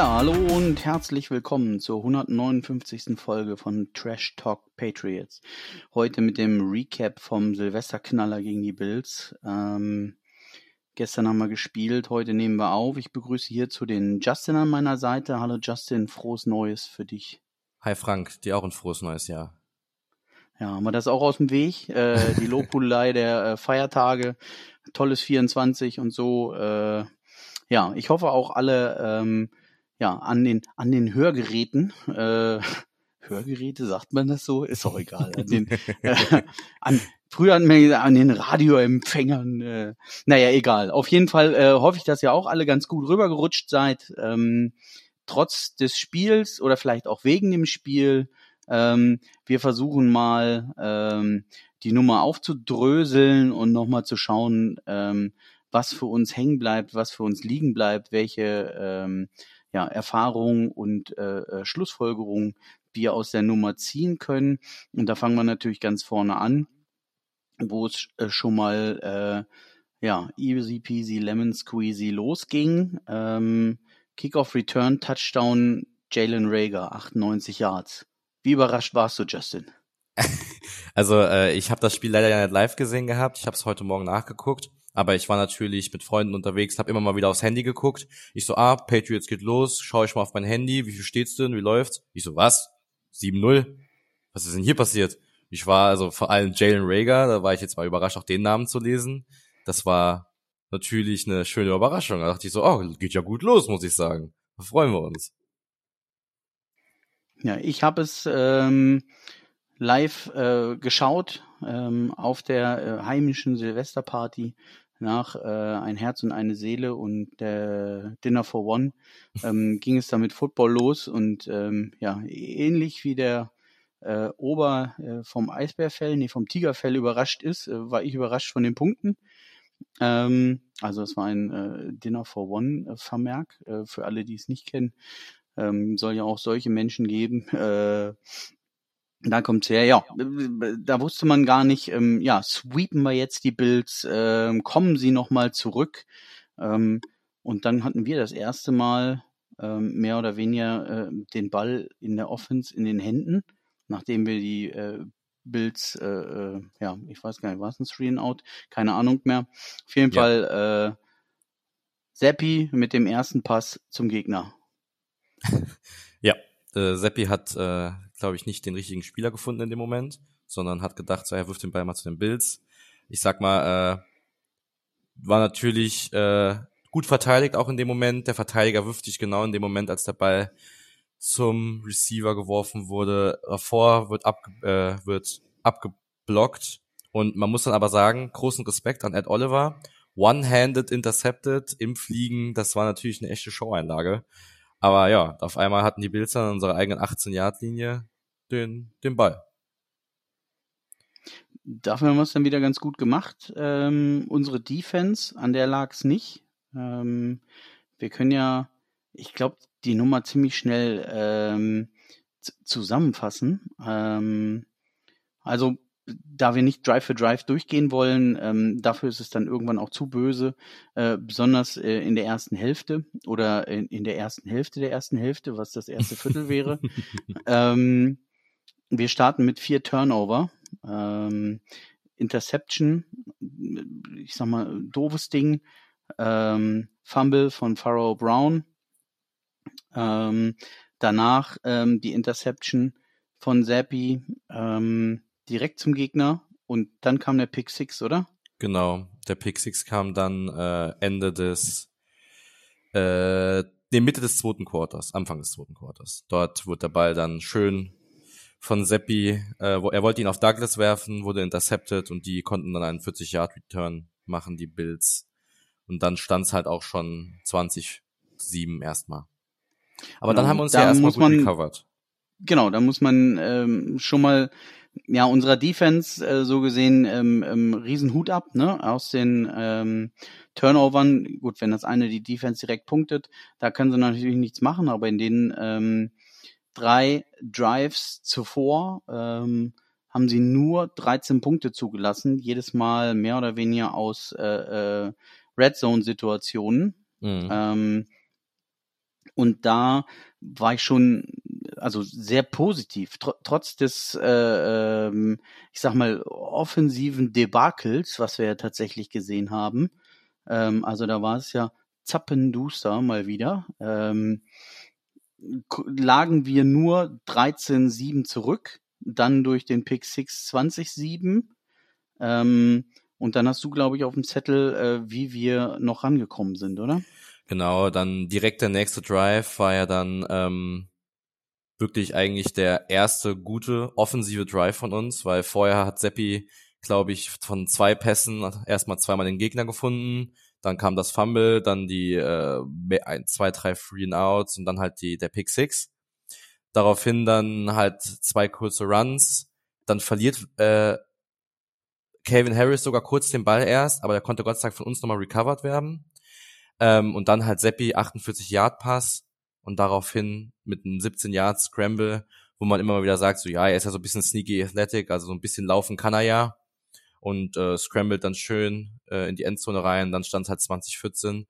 Ja, hallo und herzlich willkommen zur 159. Folge von Trash Talk Patriots. Heute mit dem Recap vom Silvesterknaller gegen die Bills. Ähm, gestern haben wir gespielt, heute nehmen wir auf. Ich begrüße hierzu den Justin an meiner Seite. Hallo Justin, frohes Neues für dich. Hi Frank, dir auch ein frohes neues Jahr. Ja, haben wir das auch aus dem Weg? Äh, die Lobhudelei der äh, Feiertage, tolles 24 und so. Äh, ja, ich hoffe auch alle ähm, ja, an den, an den Hörgeräten, äh, Hörgeräte, sagt man das so? Ist auch egal. An den, äh, an, früher wir an den Radioempfängern, äh, naja, egal. Auf jeden Fall äh, hoffe ich, dass ihr auch alle ganz gut rübergerutscht seid. Ähm, trotz des Spiels oder vielleicht auch wegen dem Spiel. Ähm, wir versuchen mal ähm, die Nummer aufzudröseln und nochmal zu schauen, ähm, was für uns hängen bleibt, was für uns liegen bleibt, welche ähm, ja, Erfahrungen und äh, äh, Schlussfolgerungen wir aus der Nummer ziehen können. Und da fangen wir natürlich ganz vorne an, wo es äh, schon mal äh, ja, easy peasy lemon squeezy losging. Ähm, Kickoff Return Touchdown Jalen Rager, 98 Yards. Wie überrascht warst du, Justin? Also äh, ich habe das Spiel leider nicht live gesehen gehabt. Ich habe es heute Morgen nachgeguckt. Aber ich war natürlich mit Freunden unterwegs, habe immer mal wieder aufs Handy geguckt. Ich so, ah, Patriots geht los, schaue ich mal auf mein Handy, wie viel steht's denn, wie läuft's? Ich so, was? 7-0? Was ist denn hier passiert? Ich war also vor allem Jalen Rager, da war ich jetzt mal überrascht, auch den Namen zu lesen. Das war natürlich eine schöne Überraschung. Da dachte ich so, oh, geht ja gut los, muss ich sagen. Da freuen wir uns. Ja, ich habe es ähm, live äh, geschaut ähm, auf der äh, heimischen Silvesterparty nach äh, Ein Herz und eine Seele und der Dinner for One ähm, ging es dann mit Football los und ähm, ja, ähnlich wie der äh, Ober äh, vom Eisbärfell, nee, vom Tigerfell überrascht ist, äh, war ich überrascht von den Punkten. Ähm, also es war ein äh, Dinner for One äh, Vermerk äh, für alle, die es nicht kennen. Ähm, soll ja auch solche Menschen geben, äh, da kommt's her, ja. Da wusste man gar nicht, ähm, ja, sweepen wir jetzt die Bills, ähm, kommen sie nochmal zurück. Ähm, und dann hatten wir das erste Mal ähm, mehr oder weniger äh, den Ball in der Offense in den Händen, nachdem wir die äh, Bills, äh, äh, ja, ich weiß gar nicht, war es ein Three and Out? Keine Ahnung mehr. Auf jeden ja. Fall äh, Seppi mit dem ersten Pass zum Gegner. ja, äh, Seppi hat äh, glaube ich, nicht den richtigen Spieler gefunden in dem Moment, sondern hat gedacht, so, er wirft den Ball mal zu den Bills. Ich sag mal, äh, war natürlich äh, gut verteidigt auch in dem Moment. Der Verteidiger wirft sich genau in dem Moment, als der Ball zum Receiver geworfen wurde. Davor wird, ab, äh, wird abgeblockt. Und man muss dann aber sagen, großen Respekt an Ed Oliver. One-handed intercepted im Fliegen, das war natürlich eine echte Show-Einlage. Aber ja, auf einmal hatten die Bills dann unsere eigenen 18-Yard-Linie den, den Ball. Dafür haben wir es dann wieder ganz gut gemacht. Ähm, unsere Defense, an der lag es nicht. Ähm, wir können ja, ich glaube, die Nummer ziemlich schnell ähm, zusammenfassen. Ähm, also da wir nicht Drive für Drive durchgehen wollen, ähm, dafür ist es dann irgendwann auch zu böse, äh, besonders äh, in der ersten Hälfte oder in, in, der ersten Hälfte der ersten Hälfte, was das erste Viertel wäre. wir starten mit vier Turnover. Ähm, Interception, ich sag mal, doofes Ding. Ähm, Fumble von Pharaoh Brown. Ähm, danach ähm, die Interception von Zappi. Ähm, direkt zum Gegner und dann kam der Pick Six, oder? Genau, der Pick Six kam dann äh, Ende des, äh, nee, Mitte des zweiten Quarters, Anfang des zweiten Quarters. Dort wurde der Ball dann schön von Seppi, äh, wo, er wollte ihn auf Douglas werfen, wurde intercepted und die konnten dann einen 40-Yard-Return machen, die Bills. Und dann stand es halt auch schon 20-7 erstmal. Aber dann haben wir uns ja erstmal gut man, recovered. Genau, da muss man ähm, schon mal ja, unserer Defense äh, so gesehen ähm, ähm, Riesenhut ab, ne? Aus den ähm, Turnovern, gut, wenn das eine die Defense direkt punktet, da können sie natürlich nichts machen, aber in den ähm, drei Drives zuvor ähm, haben sie nur 13 Punkte zugelassen, jedes Mal mehr oder weniger aus äh, äh, Red Zone Situationen. Mhm. Ähm, Und da war ich schon also sehr positiv, tr trotz des, äh, ähm, ich sag mal, offensiven Debakels, was wir ja tatsächlich gesehen haben. Ähm, also da war es ja zappenduster mal wieder. Ähm, lagen wir nur 13-7 zurück, dann durch den Pick 6 20-7. Ähm, und dann hast du, glaube ich, auf dem Zettel, äh, wie wir noch rangekommen sind, oder? Genau, dann direkt der nächste Drive war ja dann ähm, wirklich eigentlich der erste gute offensive Drive von uns, weil vorher hat Seppi, glaube ich, von zwei Pässen erstmal zweimal den Gegner gefunden, dann kam das Fumble, dann die äh, ein, zwei, drei Free and Outs und dann halt die der Pick Six. Daraufhin dann halt zwei kurze Runs, dann verliert äh, Calvin Harris sogar kurz den Ball erst, aber der konnte Gott sei Dank von uns nochmal recovered werden. Ähm, und dann halt Seppi 48 Yard Pass und daraufhin mit einem 17 Yard Scramble, wo man immer mal wieder sagt, so ja, er ist ja so ein bisschen sneaky athletic, also so ein bisschen laufen kann er ja und äh, scrambled dann schön äh, in die Endzone rein, dann stand es halt 2014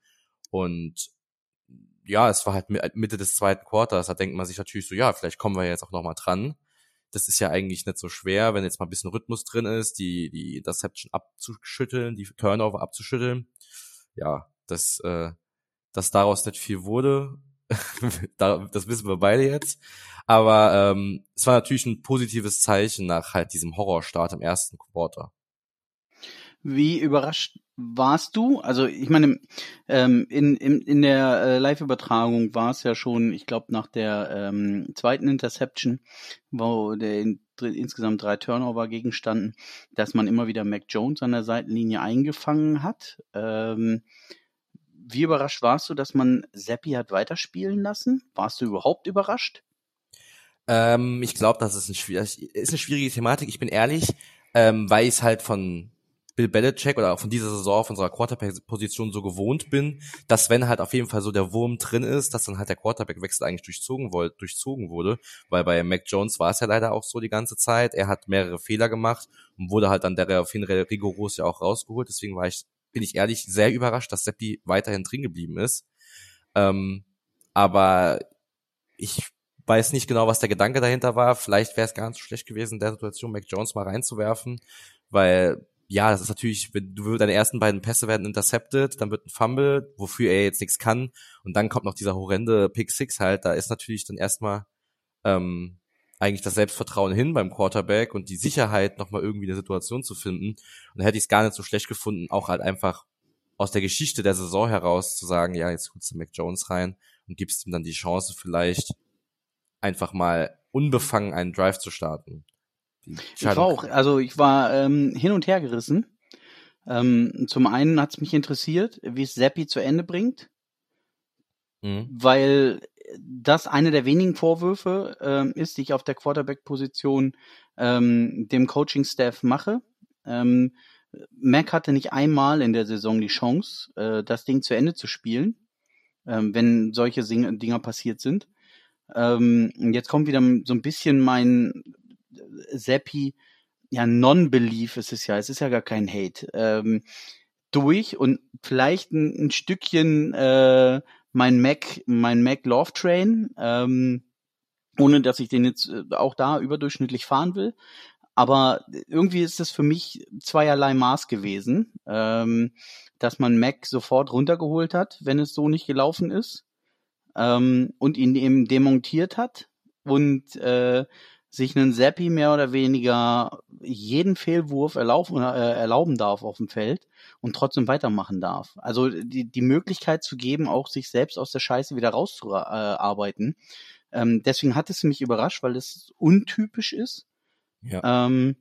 und ja, es war halt Mitte des zweiten Quarters, da denkt man sich natürlich so, ja, vielleicht kommen wir jetzt auch nochmal dran. Das ist ja eigentlich nicht so schwer, wenn jetzt mal ein bisschen Rhythmus drin ist, die, die Interception abzuschütteln, die Turnover abzuschütteln. Ja, dass, äh, dass daraus nicht viel wurde, das wissen wir beide jetzt. Aber ähm, es war natürlich ein positives Zeichen nach halt diesem Horrorstart im ersten Quarter. Wie überrascht warst du? Also ich meine, ähm, in, in, in der äh, Live-Übertragung war es ja schon, ich glaube, nach der ähm, zweiten Interception, wo der in, insgesamt drei Turnover gegenstanden, dass man immer wieder Mac Jones an der Seitenlinie eingefangen hat. Ähm, wie überrascht warst du, dass man Seppi hat weiterspielen lassen? Warst du überhaupt überrascht? Ähm, ich glaube, das ist, ist eine schwierige Thematik. Ich bin ehrlich, ähm, weil ich es halt von Bill Belichick oder auch von dieser Saison, von unserer Quarterback-Position so gewohnt bin, dass wenn halt auf jeden Fall so der Wurm drin ist, dass dann halt der Quarterback-Wechsel eigentlich durchzogen, durchzogen wurde, weil bei Mac Jones war es ja leider auch so die ganze Zeit. Er hat mehrere Fehler gemacht und wurde halt dann daraufhin rigoros ja auch rausgeholt. Deswegen war ich bin ich ehrlich, sehr überrascht, dass Seppi weiterhin drin geblieben ist. Ähm, aber ich weiß nicht genau, was der Gedanke dahinter war. Vielleicht wäre es gar nicht so schlecht gewesen, in der Situation Mac Jones mal reinzuwerfen, weil ja, das ist natürlich, wenn du deine ersten beiden Pässe werden intercepted, dann wird ein Fumble, wofür er jetzt nichts kann, und dann kommt noch dieser horrende Pick Six halt. Da ist natürlich dann erstmal ähm, eigentlich das Selbstvertrauen hin beim Quarterback und die Sicherheit, nochmal irgendwie eine Situation zu finden. Und da hätte ich es gar nicht so schlecht gefunden, auch halt einfach aus der Geschichte der Saison heraus zu sagen, ja, jetzt holst du Mac Jones rein und gibst ihm dann die Chance, vielleicht einfach mal unbefangen einen Drive zu starten. Ich war auch, also ich war ähm, hin und her gerissen. Ähm, zum einen hat es mich interessiert, wie es Seppi zu Ende bringt, mhm. weil das eine der wenigen Vorwürfe ähm, ist, die ich auf der Quarterback-Position ähm, dem Coaching-Staff mache. Ähm, Mac hatte nicht einmal in der Saison die Chance, äh, das Ding zu Ende zu spielen, ähm, wenn solche Sing Dinger passiert sind. Ähm, jetzt kommt wieder so ein bisschen mein Seppi, ja, Non-Belief ist es ja, es ist ja gar kein Hate, ähm, durch und vielleicht ein, ein Stückchen äh, mein Mac, mein Mac Love Train, ähm, ohne dass ich den jetzt äh, auch da überdurchschnittlich fahren will. Aber irgendwie ist das für mich zweierlei Maß gewesen, ähm, dass man Mac sofort runtergeholt hat, wenn es so nicht gelaufen ist, ähm, und ihn eben demontiert hat. Und äh, sich einen Seppi mehr oder weniger jeden Fehlwurf erlauben, äh, erlauben darf auf dem Feld und trotzdem weitermachen darf. Also die, die Möglichkeit zu geben, auch sich selbst aus der Scheiße wieder rauszuarbeiten. Ähm, deswegen hat es mich überrascht, weil es untypisch ist. Ja. Ähm,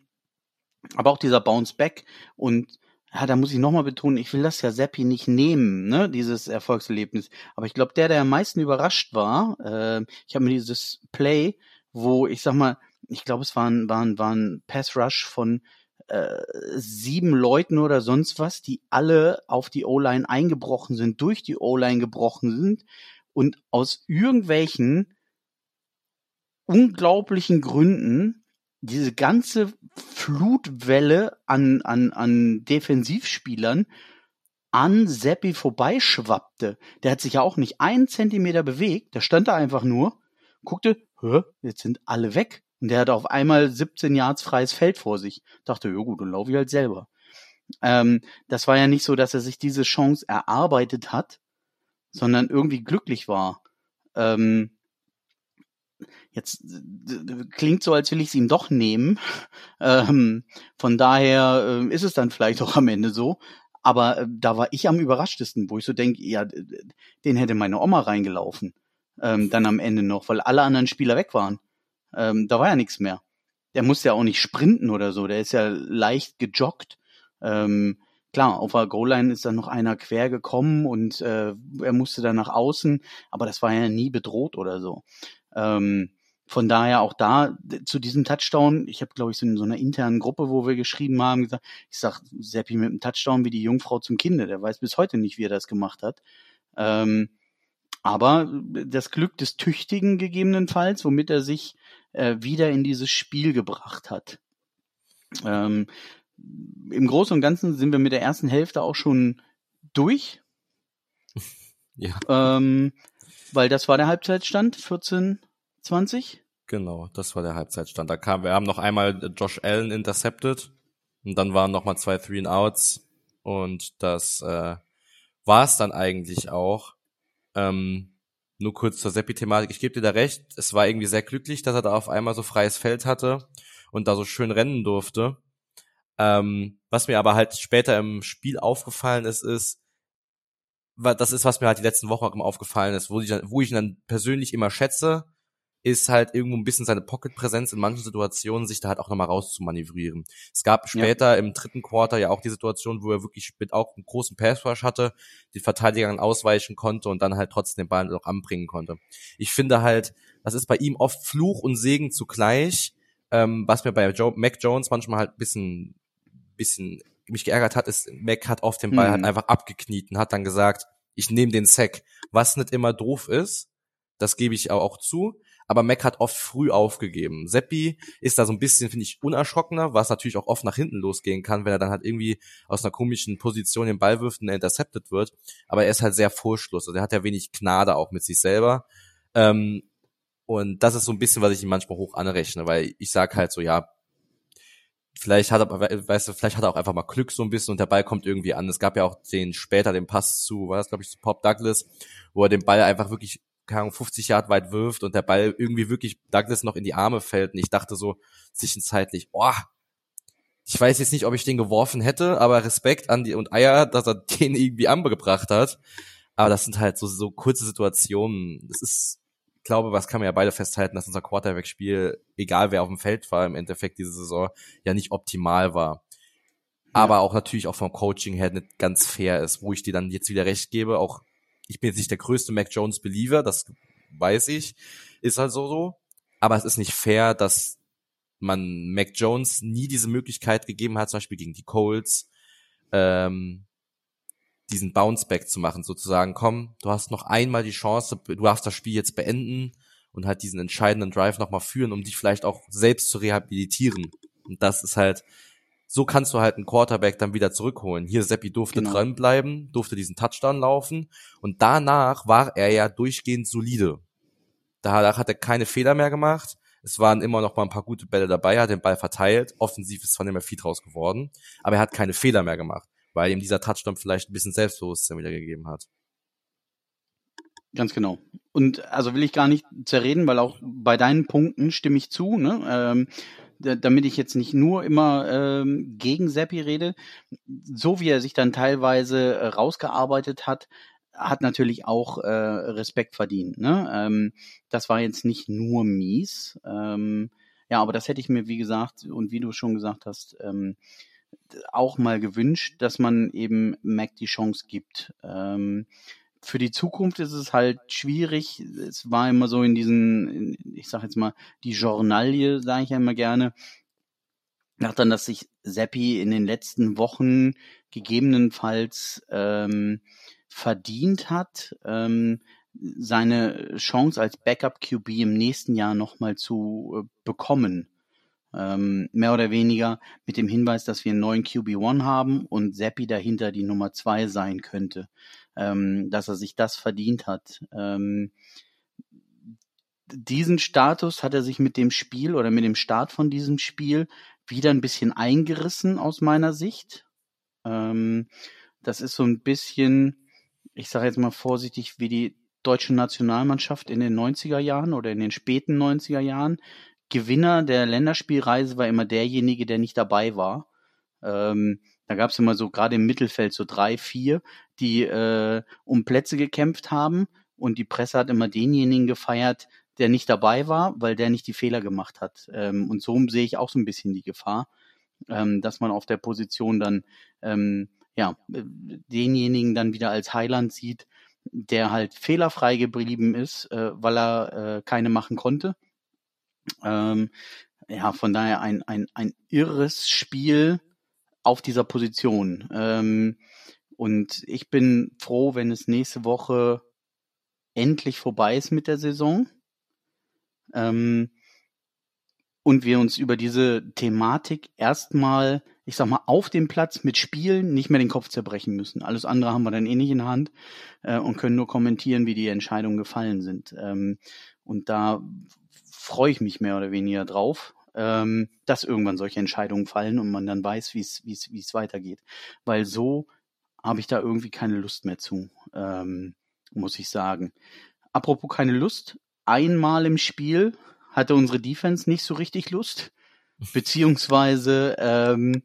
aber auch dieser Bounce Back und ja, da muss ich nochmal betonen, ich will das ja Seppi nicht nehmen, ne, dieses Erfolgserlebnis. Aber ich glaube, der, der am meisten überrascht war, äh, ich habe mir dieses Play wo ich sag mal, ich glaube, es waren, waren, waren Pass Rush von äh, sieben Leuten oder sonst was, die alle auf die O-Line eingebrochen sind, durch die O-Line gebrochen sind und aus irgendwelchen unglaublichen Gründen diese ganze Flutwelle an, an, an Defensivspielern an Seppi vorbeischwappte. Der hat sich ja auch nicht einen Zentimeter bewegt, der stand da einfach nur, guckte, hä, jetzt sind alle weg. Und der hatte auf einmal 17 Yards freies Feld vor sich. Dachte, ja gut, dann laufe ich halt selber. Ähm, das war ja nicht so, dass er sich diese Chance erarbeitet hat, sondern irgendwie glücklich war. Ähm, jetzt klingt so, als will ich es ihm doch nehmen. Ähm, von daher äh, ist es dann vielleicht auch am Ende so. Aber äh, da war ich am überraschtesten, wo ich so denke, ja, den hätte meine Oma reingelaufen. Ähm, dann am Ende noch, weil alle anderen Spieler weg waren. Ähm, da war ja nichts mehr. Der musste ja auch nicht sprinten oder so, der ist ja leicht gejoggt. Ähm, klar, auf der Goal-Line ist dann noch einer quer gekommen und äh, er musste dann nach außen, aber das war ja nie bedroht oder so. Ähm, von daher auch da zu diesem Touchdown, ich habe glaube ich so in so einer internen Gruppe, wo wir geschrieben haben, gesagt, ich sag Seppi mit dem Touchdown wie die Jungfrau zum Kinde, der weiß bis heute nicht, wie er das gemacht hat. Ähm, aber das Glück des Tüchtigen gegebenenfalls, womit er sich äh, wieder in dieses Spiel gebracht hat. Ähm, Im Großen und Ganzen sind wir mit der ersten Hälfte auch schon durch. Ja. Ähm, weil das war der Halbzeitstand, 14, 20? Genau, das war der Halbzeitstand. Da kam, wir haben noch einmal Josh Allen intercepted und dann waren noch mal zwei Three and Outs und das äh, war es dann eigentlich auch. Ähm, nur kurz zur Seppi-Thematik. Ich gebe dir da recht. Es war irgendwie sehr glücklich, dass er da auf einmal so freies Feld hatte und da so schön rennen durfte. Ähm, was mir aber halt später im Spiel aufgefallen ist, ist, das ist, was mir halt die letzten Wochen auch immer aufgefallen ist, wo ich, wo ich ihn dann persönlich immer schätze, ist halt irgendwo ein bisschen seine Pocket-Präsenz in manchen Situationen, sich da halt auch nochmal rauszumanövrieren. Es gab später ja. im dritten Quarter ja auch die Situation, wo er wirklich mit auch einen großen Pass-Rush hatte, die Verteidiger ausweichen konnte und dann halt trotzdem den Ball noch anbringen konnte. Ich finde halt, das ist bei ihm oft Fluch und Segen zugleich, ähm, was mir bei Joe, Mac Jones manchmal halt bisschen, bisschen mich geärgert hat, ist, Mac hat oft den Ball mhm. halt einfach abgekniet und hat dann gesagt, ich nehme den Sack, was nicht immer doof ist, das gebe ich auch zu, aber Mac hat oft früh aufgegeben. Seppi ist da so ein bisschen, finde ich, unerschrockener, was natürlich auch oft nach hinten losgehen kann, wenn er dann halt irgendwie aus einer komischen Position den Ball wirft und er intercepted wird. Aber er ist halt sehr furchtlos. Also er hat ja wenig Gnade auch mit sich selber. Ähm, und das ist so ein bisschen, was ich ihm manchmal hoch anrechne, weil ich sag halt so, ja, vielleicht hat er, weißt du, vielleicht hat er auch einfach mal Glück so ein bisschen und der Ball kommt irgendwie an. Es gab ja auch den später den Pass zu, war das glaube ich zu Pop Douglas, wo er den Ball einfach wirklich keine Ahnung, 50 Yard weit wirft und der Ball irgendwie wirklich Douglas noch in die Arme fällt. Und ich dachte so zwischenzeitlich, oh, ich weiß jetzt nicht, ob ich den geworfen hätte, aber Respekt an die und Eier, dass er den irgendwie angebracht hat. Aber das sind halt so, so kurze Situationen. Das ist, ich glaube, was kann man ja beide festhalten, dass unser Quarterback-Spiel, egal wer auf dem Feld war, im Endeffekt diese Saison ja nicht optimal war. Aber auch natürlich auch vom Coaching her nicht ganz fair ist, wo ich dir dann jetzt wieder recht gebe, auch ich bin jetzt nicht der größte Mac Jones Believer, das weiß ich, ist halt so so. Aber es ist nicht fair, dass man Mac Jones nie diese Möglichkeit gegeben hat, zum Beispiel gegen die Colts, ähm, diesen Bounceback zu machen, sozusagen, komm, du hast noch einmal die Chance, du darfst das Spiel jetzt beenden und halt diesen entscheidenden Drive nochmal führen, um dich vielleicht auch selbst zu rehabilitieren. Und das ist halt, so kannst du halt einen Quarterback dann wieder zurückholen. Hier Seppi durfte genau. dranbleiben, durfte diesen Touchdown laufen und danach war er ja durchgehend solide. Danach hat er keine Fehler mehr gemacht. Es waren immer noch mal ein paar gute Bälle dabei, er hat den Ball verteilt. Offensiv ist nicht mehr viel draus geworden, aber er hat keine Fehler mehr gemacht, weil ihm dieser Touchdown vielleicht ein bisschen Selbstbewusstsein wieder gegeben hat. Ganz genau. Und also will ich gar nicht zerreden, weil auch bei deinen Punkten stimme ich zu. Ne? Ähm, damit ich jetzt nicht nur immer ähm, gegen Seppi rede, so wie er sich dann teilweise äh, rausgearbeitet hat, hat natürlich auch äh, Respekt verdient. Ne? Ähm, das war jetzt nicht nur mies. Ähm, ja, aber das hätte ich mir, wie gesagt, und wie du schon gesagt hast, ähm, auch mal gewünscht, dass man eben Mac die Chance gibt. Ähm, für die Zukunft ist es halt schwierig. Es war immer so in diesen, ich sag jetzt mal, die Journalie, sage ich ja immer gerne. Nach dann, dass sich Seppi in den letzten Wochen gegebenenfalls ähm, verdient hat, ähm, seine Chance als Backup QB im nächsten Jahr nochmal zu äh, bekommen. Ähm, mehr oder weniger mit dem Hinweis, dass wir einen neuen QB1 haben und Seppi dahinter die Nummer zwei sein könnte. Ähm, dass er sich das verdient hat. Ähm, diesen Status hat er sich mit dem Spiel oder mit dem Start von diesem Spiel wieder ein bisschen eingerissen aus meiner Sicht. Ähm, das ist so ein bisschen, ich sage jetzt mal vorsichtig, wie die deutsche Nationalmannschaft in den 90er Jahren oder in den späten 90er Jahren. Gewinner der Länderspielreise war immer derjenige, der nicht dabei war. Ähm, da gab es immer so gerade im Mittelfeld so drei, vier, die äh, um Plätze gekämpft haben und die Presse hat immer denjenigen gefeiert, der nicht dabei war, weil der nicht die Fehler gemacht hat. Ähm, und so sehe ich auch so ein bisschen die Gefahr, ähm, dass man auf der Position dann ähm, ja denjenigen dann wieder als Heiland sieht, der halt fehlerfrei geblieben ist, äh, weil er äh, keine machen konnte. Ähm, ja, von daher ein, ein, ein irres Spiel auf dieser Position. Ähm, und ich bin froh, wenn es nächste Woche endlich vorbei ist mit der Saison. Ähm, und wir uns über diese Thematik erstmal, ich sag mal, auf dem Platz mit Spielen nicht mehr den Kopf zerbrechen müssen. Alles andere haben wir dann eh nicht in Hand äh, und können nur kommentieren, wie die Entscheidungen gefallen sind. Ähm, und da freue ich mich mehr oder weniger drauf, ähm, dass irgendwann solche Entscheidungen fallen und man dann weiß, wie es weitergeht. Weil so habe ich da irgendwie keine Lust mehr zu, ähm, muss ich sagen. Apropos keine Lust, einmal im Spiel hatte unsere Defense nicht so richtig Lust, beziehungsweise ähm,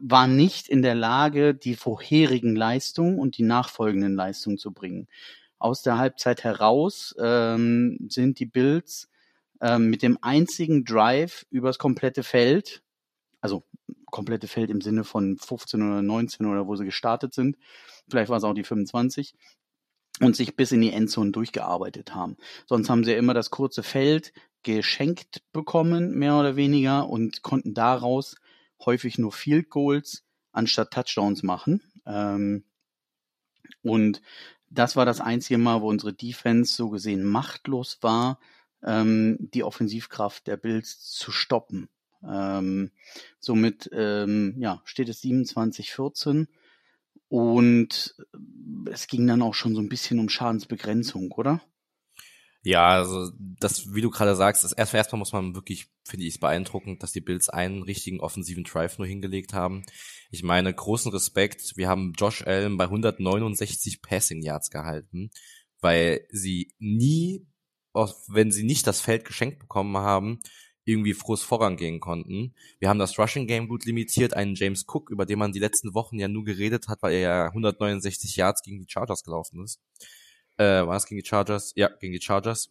war nicht in der Lage, die vorherigen Leistungen und die nachfolgenden Leistungen zu bringen. Aus der Halbzeit heraus ähm, sind die Bills ähm, mit dem einzigen Drive übers komplette Feld, also komplette Feld im Sinne von 15 oder 19 oder wo sie gestartet sind, vielleicht war es auch die 25, und sich bis in die Endzone durchgearbeitet haben. Sonst haben sie immer das kurze Feld geschenkt bekommen, mehr oder weniger, und konnten daraus häufig nur Field Goals anstatt Touchdowns machen. Ähm, und das war das einzige Mal, wo unsere Defense so gesehen machtlos war, ähm, die Offensivkraft der Bills zu stoppen. Ähm, somit ähm, ja, steht es 27-14 und es ging dann auch schon so ein bisschen um Schadensbegrenzung, oder? Ja, also das, wie du gerade sagst, das erst, erstmal muss man wirklich, finde ich es beeindruckend, dass die Bills einen richtigen offensiven Drive nur hingelegt haben. Ich meine, großen Respekt, wir haben Josh Allen bei 169 Passing Yards gehalten, weil sie nie, wenn sie nicht das Feld geschenkt bekommen haben, irgendwie frohes vorangehen konnten. Wir haben das Rushing Game gut limitiert, einen James Cook, über den man die letzten Wochen ja nur geredet hat, weil er ja 169 Yards gegen die Chargers gelaufen ist. Äh, war es gegen die Chargers? Ja, gegen die Chargers.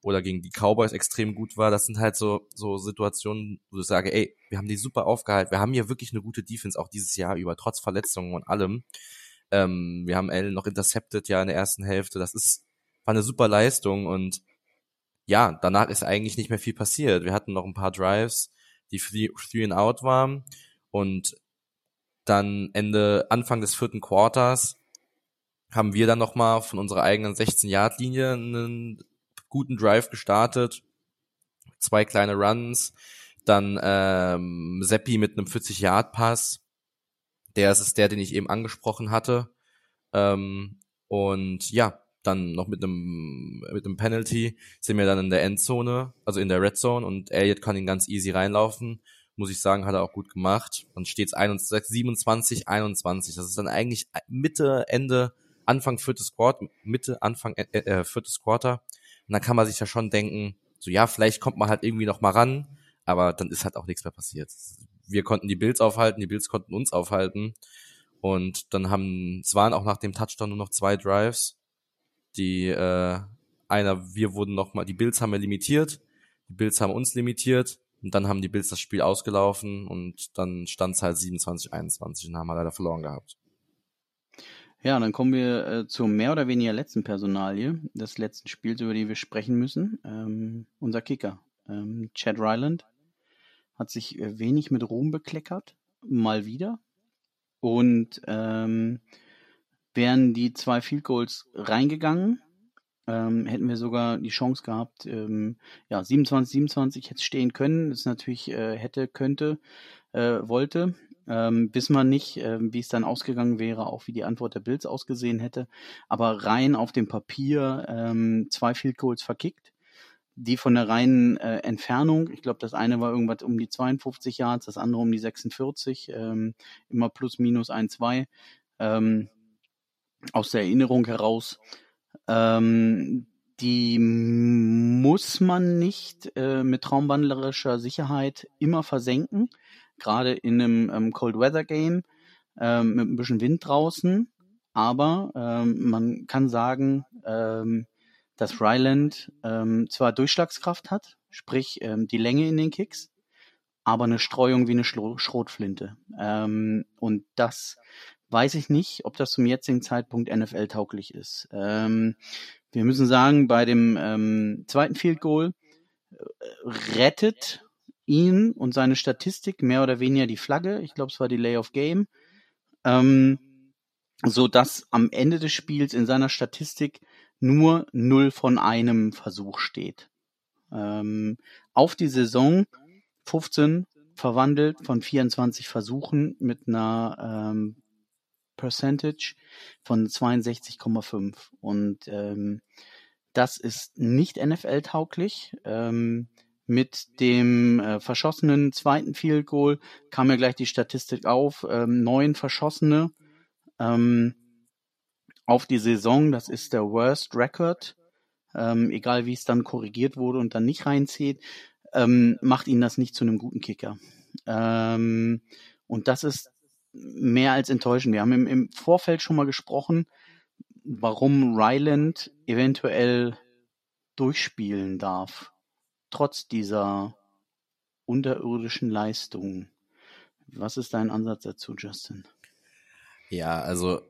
Oder gegen die Cowboys extrem gut war. Das sind halt so, so Situationen, wo ich sage, ey, wir haben die super aufgehalten. Wir haben hier wirklich eine gute Defense auch dieses Jahr über, trotz Verletzungen und allem. Ähm, wir haben Allen noch intercepted ja in der ersten Hälfte. Das ist, war eine super Leistung und ja, danach ist eigentlich nicht mehr viel passiert. Wir hatten noch ein paar Drives, die three, three and out waren und dann Ende, Anfang des vierten Quarters haben wir dann nochmal von unserer eigenen 16-Yard-Linie einen guten Drive gestartet. Zwei kleine Runs, dann ähm, Seppi mit einem 40-Yard-Pass. Der ist es der, den ich eben angesprochen hatte. Ähm, und ja, dann noch mit einem mit einem Penalty sind wir dann in der Endzone, also in der Red Zone und Elliott kann ihn ganz easy reinlaufen. Muss ich sagen, hat er auch gut gemacht. Dann steht es 27, 21. Das ist dann eigentlich Mitte, Ende, Anfang viertes Quarter, Mitte, Anfang äh, äh, viertes Quarter. Und dann kann man sich ja schon denken, so ja, vielleicht kommt man halt irgendwie noch mal ran, aber dann ist halt auch nichts mehr passiert. Wir konnten die Bills aufhalten, die Bills konnten uns aufhalten. Und dann haben, es waren auch nach dem Touchdown nur noch zwei Drives die äh, einer, wir wurden nochmal, die Bills haben wir limitiert, die Bills haben uns limitiert und dann haben die Bills das Spiel ausgelaufen und dann stand es halt 27, 21 und haben wir leider verloren gehabt. Ja, dann kommen wir äh, zur mehr oder weniger letzten Personalie des letzten Spiels, über die wir sprechen müssen. Ähm, unser Kicker, ähm, Chad Ryland, hat sich äh, wenig mit Ruhm bekleckert, mal wieder. Und ähm, wären die zwei Field Goals reingegangen, ähm, hätten wir sogar die Chance gehabt, ähm, ja, 27, 27 hätte stehen können. Das natürlich äh, hätte, könnte, äh, wollte. Ähm, wissen wir nicht, äh, wie es dann ausgegangen wäre, auch wie die Antwort der Bills ausgesehen hätte. Aber rein auf dem Papier ähm, zwei Field Goals verkickt. Die von der reinen äh, Entfernung, ich glaube, das eine war irgendwas um die 52 Yards, das andere um die 46, ähm, immer plus minus ein, zwei. Ähm, aus der Erinnerung heraus. Ähm, die muss man nicht äh, mit traumwandlerischer Sicherheit immer versenken gerade in einem ähm, Cold Weather Game ähm, mit ein bisschen Wind draußen. Aber ähm, man kann sagen, ähm, dass Ryland ähm, zwar Durchschlagskraft hat, sprich ähm, die Länge in den Kicks, aber eine Streuung wie eine Schrotflinte. Ähm, und das weiß ich nicht, ob das zum jetzigen Zeitpunkt NFL tauglich ist. Ähm, wir müssen sagen, bei dem ähm, zweiten Field Goal äh, rettet ihn und seine Statistik mehr oder weniger die Flagge. Ich glaube, es war die Lay of Game. Ähm, so dass am Ende des Spiels in seiner Statistik nur 0 von einem Versuch steht. Ähm, auf die Saison 15 verwandelt von 24 Versuchen mit einer ähm, Percentage von 62,5. Und ähm, das ist nicht NFL-tauglich. Ähm, mit dem äh, verschossenen zweiten Field Goal kam ja gleich die Statistik auf. Ähm, neun Verschossene ähm, auf die Saison. Das ist der Worst Record. Ähm, egal wie es dann korrigiert wurde und dann nicht reinzieht, ähm, macht ihn das nicht zu einem guten Kicker. Ähm, und das ist mehr als enttäuschend. Wir haben im, im Vorfeld schon mal gesprochen, warum Ryland eventuell durchspielen darf trotz dieser unterirdischen Leistung. Was ist dein Ansatz dazu, Justin? Ja, also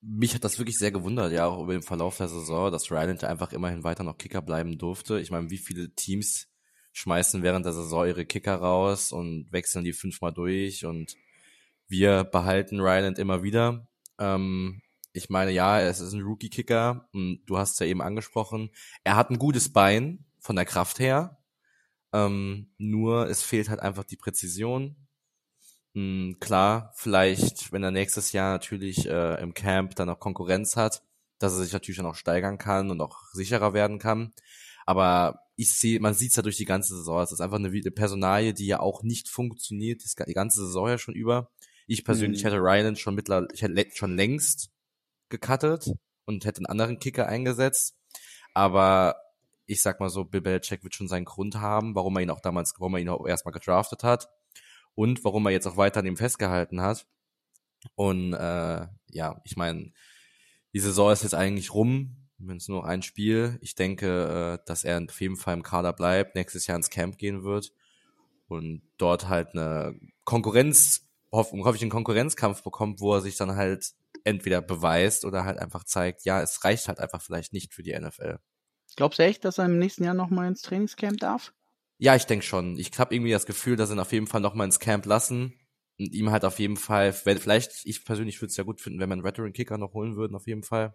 mich hat das wirklich sehr gewundert, ja, auch über den Verlauf der Saison, dass Ryland einfach immerhin weiter noch Kicker bleiben durfte. Ich meine, wie viele Teams schmeißen während der Saison ihre Kicker raus und wechseln die fünfmal durch und wir behalten Ryland immer wieder. Ähm, ich meine, ja, es ist ein Rookie-Kicker du hast es ja eben angesprochen. Er hat ein gutes Bein von der Kraft her. Ähm, nur es fehlt halt einfach die Präzision. Hm, klar, vielleicht, wenn er nächstes Jahr natürlich äh, im Camp dann auch Konkurrenz hat, dass er sich natürlich dann auch steigern kann und auch sicherer werden kann. Aber ich sehe, man sieht es ja durch die ganze Saison. Es ist einfach eine, eine Personalie, die ja auch nicht funktioniert, die ganze Saison ja schon über. Ich persönlich mhm. hätte Ryland schon mittlerweile, ich hätte schon längst gecuttet und hätte einen anderen Kicker eingesetzt. Aber ich sag mal so, Bill Belichick wird schon seinen Grund haben, warum er ihn auch damals, warum er ihn auch erstmal gedraftet hat und warum er jetzt auch weiter an ihm festgehalten hat. Und äh, ja, ich meine, die Saison ist jetzt eigentlich rum, wenn es nur noch ein Spiel. Ich denke, äh, dass er auf jeden Fall im Kader bleibt, nächstes Jahr ins Camp gehen wird und dort halt eine Konkurrenz, hoffe hoff ich einen Konkurrenzkampf bekommt, wo er sich dann halt entweder beweist oder halt einfach zeigt, ja, es reicht halt einfach vielleicht nicht für die NFL. Glaubst du echt, dass er im nächsten Jahr nochmal ins Trainingscamp darf? Ja, ich denke schon. Ich habe irgendwie das Gefühl, dass sie ihn auf jeden Fall nochmal ins Camp lassen und ihm halt auf jeden Fall, wenn, vielleicht, ich persönlich würde es ja gut finden, wenn wir einen Veteran-Kicker noch holen würden, auf jeden Fall.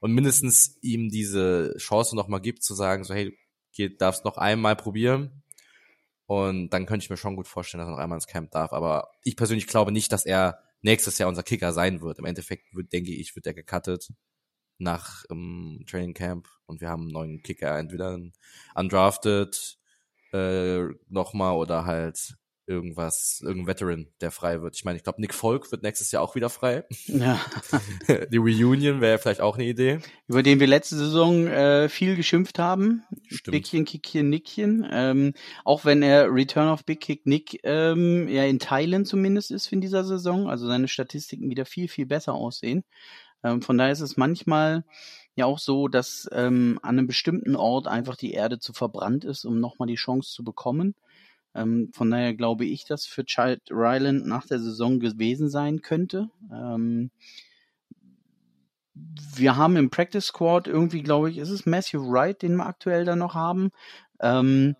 Und mindestens ihm diese Chance nochmal gibt, zu sagen, so, hey, darfst noch einmal probieren. Und dann könnte ich mir schon gut vorstellen, dass er noch einmal ins Camp darf. Aber ich persönlich glaube nicht, dass er nächstes Jahr unser Kicker sein wird. Im Endeffekt wird, denke ich, wird er gecuttet nach ähm, Training Camp und wir haben einen neuen Kicker, entweder undrafted äh, nochmal oder halt irgendwas, irgendein Veteran, der frei wird. Ich meine, ich glaube, Nick Folk wird nächstes Jahr auch wieder frei. Ja. Die Reunion wäre vielleicht auch eine Idee. Über den wir letzte Saison äh, viel geschimpft haben. Stimmt. Bigchen, Kickchen, Nickchen. Ähm, auch wenn er Return of Big Kick Nick ähm, ja in Teilen zumindest ist in dieser Saison, also seine Statistiken wieder viel, viel besser aussehen. Ähm, von daher ist es manchmal ja auch so, dass ähm, an einem bestimmten Ort einfach die Erde zu verbrannt ist, um nochmal die Chance zu bekommen. Ähm, von daher glaube ich, dass für Child Ryland nach der Saison gewesen sein könnte. Ähm, wir haben im Practice Squad irgendwie, glaube ich, ist es Matthew Wright, den wir aktuell da noch haben. Ähm,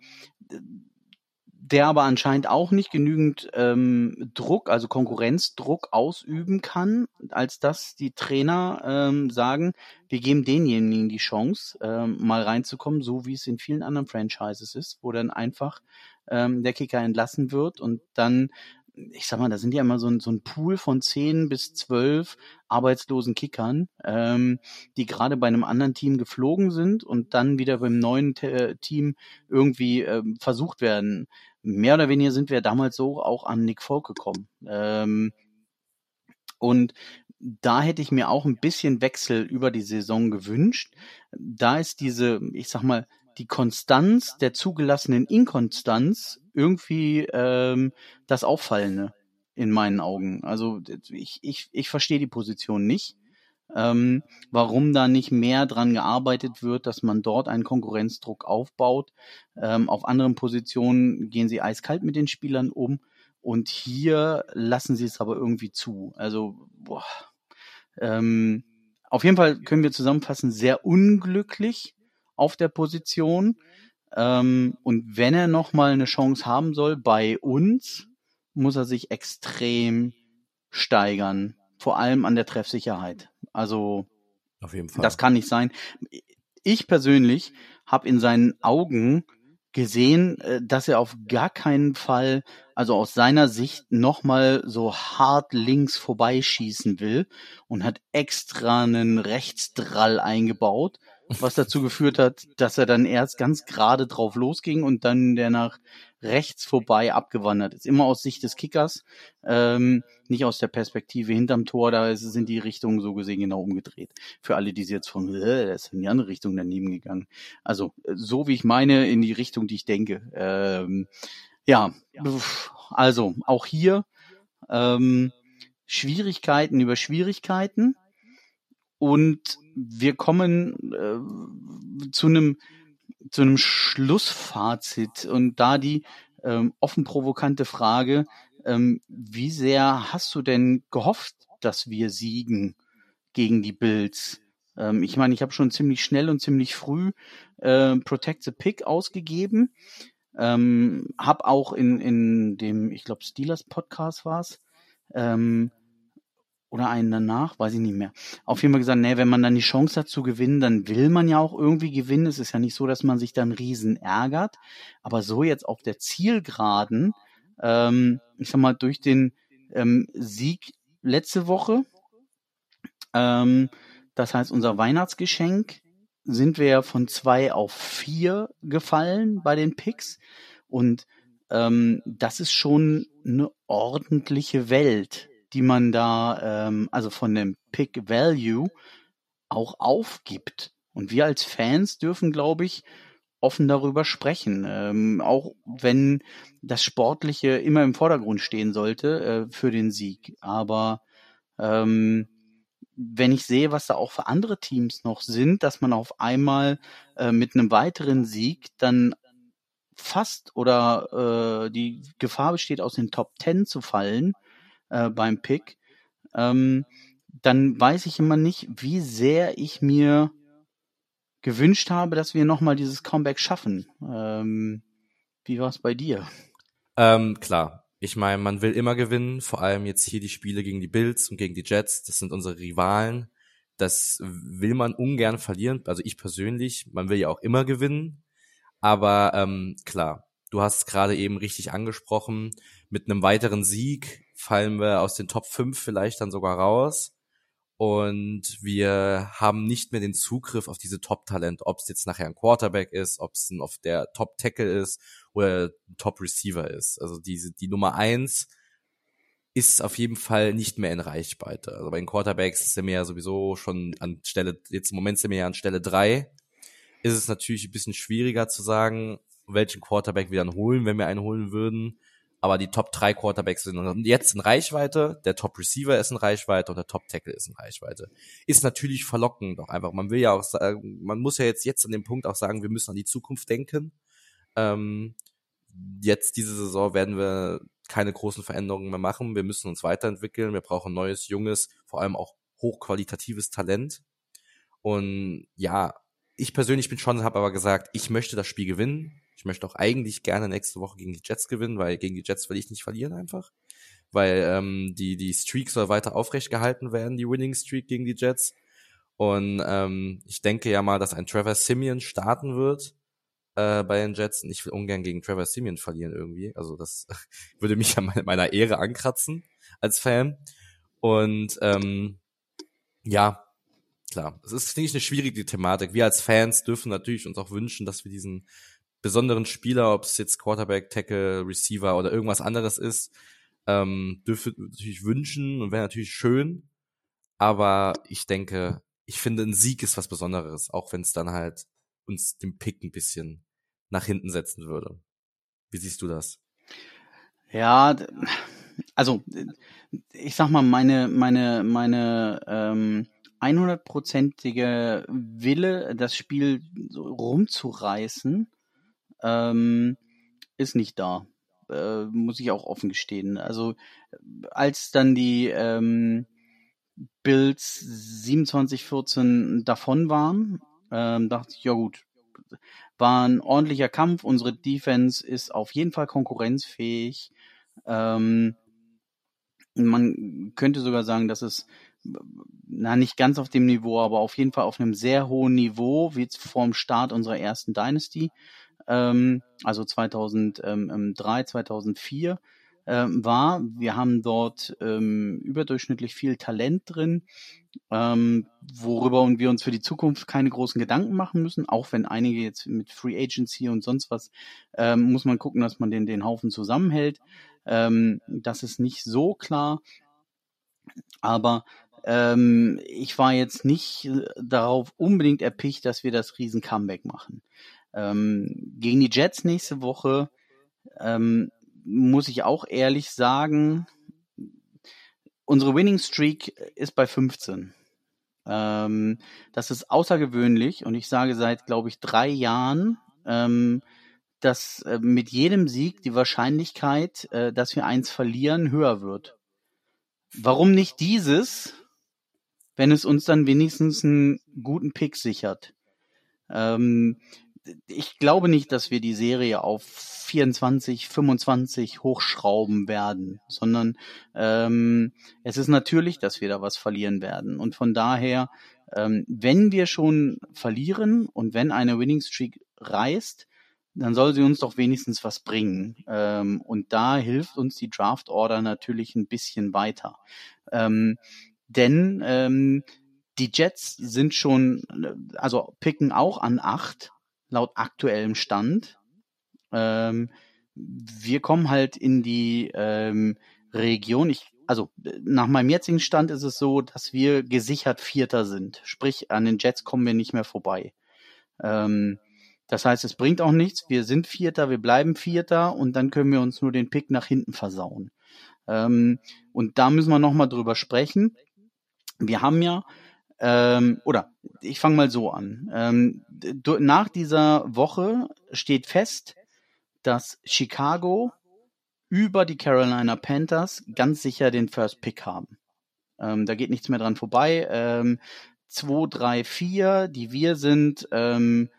der aber anscheinend auch nicht genügend ähm, Druck, also Konkurrenzdruck ausüben kann, als dass die Trainer ähm, sagen, wir geben denjenigen die Chance, ähm, mal reinzukommen, so wie es in vielen anderen Franchises ist, wo dann einfach ähm, der Kicker entlassen wird und dann ich sag mal, da sind ja immer so ein, so ein Pool von zehn bis zwölf arbeitslosen Kickern, ähm, die gerade bei einem anderen Team geflogen sind und dann wieder beim neuen T Team irgendwie ähm, versucht werden. Mehr oder weniger sind wir damals so auch an Nick Folk gekommen. Ähm, und da hätte ich mir auch ein bisschen Wechsel über die Saison gewünscht. Da ist diese, ich sag mal, die Konstanz der zugelassenen Inkonstanz irgendwie ähm, das Auffallende in meinen Augen. Also ich, ich, ich verstehe die Position nicht. Ähm, warum da nicht mehr dran gearbeitet wird, dass man dort einen Konkurrenzdruck aufbaut. Ähm, auf anderen Positionen gehen sie eiskalt mit den Spielern um und hier lassen sie es aber irgendwie zu. Also, boah. Ähm, auf jeden Fall können wir zusammenfassen, sehr unglücklich auf der Position. Ähm, und wenn er nochmal eine Chance haben soll bei uns, muss er sich extrem steigern. Vor allem an der Treffsicherheit. Also auf jeden Fall. Das kann nicht sein. Ich persönlich habe in seinen Augen gesehen, äh, dass er auf gar keinen Fall, also aus seiner Sicht, nochmal so hart links vorbeischießen will und hat extra einen Rechtsdrall eingebaut, was dazu geführt hat, dass er dann erst ganz gerade drauf losging und dann der nach rechts vorbei abgewandert ist. Immer aus Sicht des Kickers, ähm, nicht aus der Perspektive hinterm Tor, da sind die Richtungen so gesehen genau umgedreht. Für alle, die jetzt von, äh, der ist in die andere Richtung daneben gegangen. Also so wie ich meine, in die Richtung, die ich denke. Ähm, ja, also auch hier ähm, Schwierigkeiten über Schwierigkeiten und wir kommen äh, zu einem zu einem Schlussfazit. Und da die ähm, offen provokante Frage, ähm, wie sehr hast du denn gehofft, dass wir siegen gegen die Bills? Ähm, ich meine, ich habe schon ziemlich schnell und ziemlich früh äh, Protect the Pick ausgegeben, ähm, habe auch in, in dem, ich glaube, Steelers Podcast war es, ähm, oder einen danach, weiß ich nicht mehr. Auf jeden Fall gesagt, nee, wenn man dann die Chance hat zu gewinnen, dann will man ja auch irgendwie gewinnen. Es ist ja nicht so, dass man sich dann riesen ärgert. Aber so jetzt auf der Zielgeraden, ähm, ich sag mal, durch den ähm, Sieg letzte Woche, ähm, das heißt unser Weihnachtsgeschenk, sind wir ja von zwei auf vier gefallen bei den Picks. Und ähm, das ist schon eine ordentliche Welt die man da, ähm, also von dem Pick Value auch aufgibt. Und wir als Fans dürfen, glaube ich, offen darüber sprechen, ähm, auch wenn das Sportliche immer im Vordergrund stehen sollte äh, für den Sieg. Aber ähm, wenn ich sehe, was da auch für andere Teams noch sind, dass man auf einmal äh, mit einem weiteren Sieg dann fast oder äh, die Gefahr besteht, aus den Top Ten zu fallen, äh, beim Pick, ähm, dann weiß ich immer nicht, wie sehr ich mir gewünscht habe, dass wir nochmal dieses Comeback schaffen. Ähm, wie war es bei dir? Ähm, klar. Ich meine, man will immer gewinnen, vor allem jetzt hier die Spiele gegen die Bills und gegen die Jets. Das sind unsere Rivalen. Das will man ungern verlieren. Also ich persönlich, man will ja auch immer gewinnen. Aber ähm, klar, du hast gerade eben richtig angesprochen. Mit einem weiteren Sieg fallen wir aus den Top 5 vielleicht dann sogar raus. Und wir haben nicht mehr den Zugriff auf diese Top-Talent, ob es jetzt nachher ein Quarterback ist, ob es ein auf der Top-Tackle ist oder Top-Receiver ist. Also diese, die Nummer eins ist auf jeden Fall nicht mehr in Reichweite. Also bei den Quarterbacks sind wir ja sowieso schon an Stelle, jetzt im Moment sind wir ja an Stelle drei. Ist es natürlich ein bisschen schwieriger zu sagen, welchen Quarterback wir dann holen, wenn wir einen holen würden aber die Top 3 Quarterbacks sind jetzt in Reichweite, der Top Receiver ist in Reichweite und der Top Tackle ist in Reichweite. Ist natürlich verlockend doch einfach. Man will ja auch sagen, man muss ja jetzt, jetzt an dem Punkt auch sagen, wir müssen an die Zukunft denken. Ähm, jetzt diese Saison werden wir keine großen Veränderungen mehr machen. Wir müssen uns weiterentwickeln. Wir brauchen neues, junges, vor allem auch hochqualitatives Talent. Und ja, ich persönlich bin schon, habe aber gesagt, ich möchte das Spiel gewinnen. Ich möchte auch eigentlich gerne nächste Woche gegen die Jets gewinnen, weil gegen die Jets will ich nicht verlieren einfach. Weil ähm, die, die Streak soll weiter aufrecht gehalten werden, die Winning Streak gegen die Jets. Und ähm, ich denke ja mal, dass ein Trevor Simeon starten wird äh, bei den Jets. Und ich will ungern gegen Trevor Simeon verlieren irgendwie. Also das würde mich an meiner Ehre ankratzen als Fan. Und ähm, ja, klar, es ist, finde ich, eine schwierige Thematik. Wir als Fans dürfen natürlich uns auch wünschen, dass wir diesen besonderen Spieler, ob es jetzt Quarterback, Tackle, Receiver oder irgendwas anderes ist, ähm, dürfen natürlich wünschen und wäre natürlich schön. Aber ich denke, ich finde, ein Sieg ist was Besonderes, auch wenn es dann halt uns den Pick ein bisschen nach hinten setzen würde. Wie siehst du das? Ja, also ich sag mal, meine, meine, meine ähm, 100-prozentige Wille, das Spiel so rumzureißen, ähm, ist nicht da. Äh, muss ich auch offen gestehen. Also als dann die ähm, Bills 27-14 davon waren, ähm, dachte ich, ja gut, war ein ordentlicher Kampf. Unsere Defense ist auf jeden Fall konkurrenzfähig. Ähm, man könnte sogar sagen, dass es na nicht ganz auf dem Niveau, aber auf jeden Fall auf einem sehr hohen Niveau, wie vorm Start unserer ersten Dynasty, ähm, also 2003, 2004 ähm, war. Wir haben dort ähm, überdurchschnittlich viel Talent drin, ähm, worüber wir uns für die Zukunft keine großen Gedanken machen müssen, auch wenn einige jetzt mit Free Agency und sonst was, ähm, muss man gucken, dass man den, den Haufen zusammenhält. Ähm, das ist nicht so klar, aber ähm, ich war jetzt nicht äh, darauf unbedingt erpicht, dass wir das riesen Comeback machen. Ähm, gegen die Jets nächste Woche ähm, muss ich auch ehrlich sagen, unsere Winning Streak ist bei 15. Ähm, das ist außergewöhnlich und ich sage seit, glaube ich, drei Jahren, ähm, dass äh, mit jedem Sieg die Wahrscheinlichkeit, äh, dass wir eins verlieren, höher wird. Warum nicht dieses, wenn es uns dann wenigstens einen guten Pick sichert? Ähm, ich glaube nicht, dass wir die Serie auf 24, 25 hochschrauben werden, sondern ähm, es ist natürlich, dass wir da was verlieren werden. Und von daher, ähm, wenn wir schon verlieren und wenn eine Winning Streak reißt, dann soll sie uns doch wenigstens was bringen. Ähm, und da hilft uns die Draft Order natürlich ein bisschen weiter. Ähm, denn ähm, die Jets sind schon, also picken auch an acht laut aktuellem Stand. Ähm, wir kommen halt in die ähm, Region. Ich, also nach meinem jetzigen Stand ist es so, dass wir gesichert Vierter sind. Sprich, an den Jets kommen wir nicht mehr vorbei. Ähm, das heißt, es bringt auch nichts. Wir sind Vierter, wir bleiben Vierter und dann können wir uns nur den Pick nach hinten versauen. Ähm, und da müssen wir nochmal drüber sprechen. Wir haben ja ähm, oder ich fange mal so an. Ähm, nach dieser Woche steht fest, dass Chicago über die Carolina Panthers ganz sicher den First Pick haben. Ähm, da geht nichts mehr dran vorbei. Ähm, 2, 3, 4, die wir sind, ähm,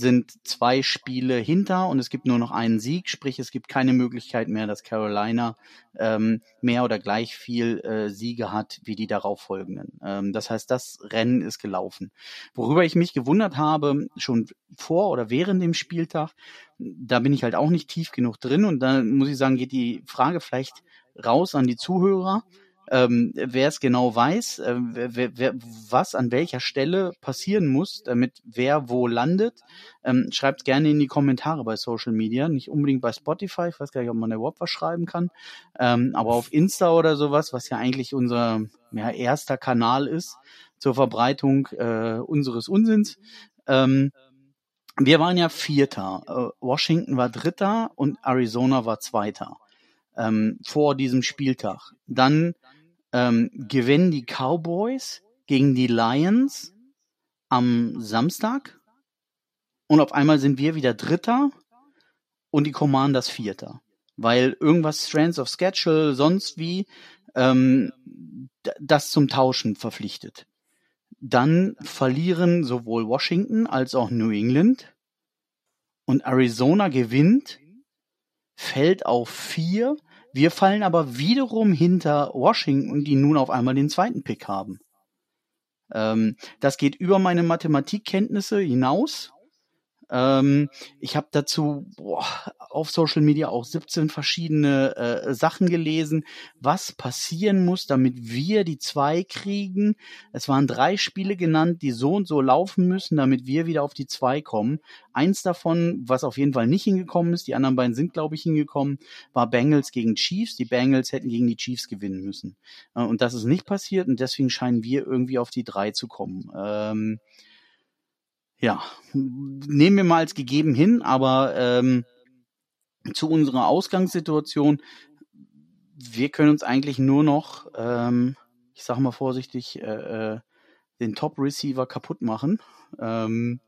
sind zwei Spiele hinter und es gibt nur noch einen Sieg, sprich es gibt keine Möglichkeit mehr, dass Carolina ähm, mehr oder gleich viel äh, Siege hat wie die darauffolgenden. Ähm, das heißt, das Rennen ist gelaufen. Worüber ich mich gewundert habe, schon vor oder während dem Spieltag, da bin ich halt auch nicht tief genug drin und da muss ich sagen, geht die Frage vielleicht raus an die Zuhörer ähm, wer es genau weiß, äh, wer, wer, was an welcher Stelle passieren muss, damit wer wo landet, ähm, schreibt gerne in die Kommentare bei Social Media, nicht unbedingt bei Spotify, ich weiß gar nicht, ob man da überhaupt was schreiben kann, ähm, aber auf Insta oder sowas, was ja eigentlich unser ja, erster Kanal ist zur Verbreitung äh, unseres Unsinns. Ähm, wir waren ja Vierter, äh, Washington war Dritter und Arizona war Zweiter ähm, vor diesem Spieltag. Dann ähm, gewinnen die Cowboys gegen die Lions am Samstag und auf einmal sind wir wieder Dritter und die Commanders Vierter, weil irgendwas Strands of Schedule sonst wie ähm, das zum Tauschen verpflichtet. Dann verlieren sowohl Washington als auch New England und Arizona gewinnt, fällt auf vier. Wir fallen aber wiederum hinter Washington, die nun auf einmal den zweiten Pick haben. Ähm, das geht über meine Mathematikkenntnisse hinaus. Ähm, ich habe dazu boah, auf Social Media auch 17 verschiedene äh, Sachen gelesen, was passieren muss, damit wir die zwei kriegen. Es waren drei Spiele genannt, die so und so laufen müssen, damit wir wieder auf die zwei kommen. Eins davon, was auf jeden Fall nicht hingekommen ist, die anderen beiden sind, glaube ich, hingekommen, war Bengals gegen Chiefs. Die Bengals hätten gegen die Chiefs gewinnen müssen. Äh, und das ist nicht passiert und deswegen scheinen wir irgendwie auf die drei zu kommen. Ähm, ja, nehmen wir mal als gegeben hin, aber ähm, zu unserer Ausgangssituation, wir können uns eigentlich nur noch, ähm, ich sage mal vorsichtig, äh, äh, den Top-Receiver kaputt machen. Ähm,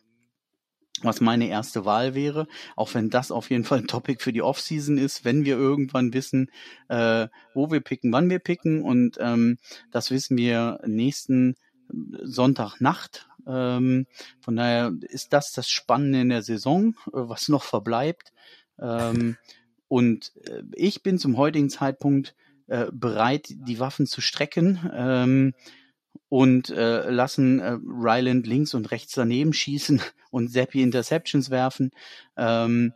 was meine erste Wahl wäre, auch wenn das auf jeden Fall ein Topic für die Offseason ist, wenn wir irgendwann wissen, äh, wo wir picken, wann wir picken und ähm, das wissen wir nächsten Sonntagnacht. Ähm, von daher ist das das Spannende in der Saison, äh, was noch verbleibt. Ähm, und äh, ich bin zum heutigen Zeitpunkt äh, bereit, die Waffen zu strecken ähm, und äh, lassen äh, Ryland links und rechts daneben schießen und Seppi Interceptions werfen. Ähm,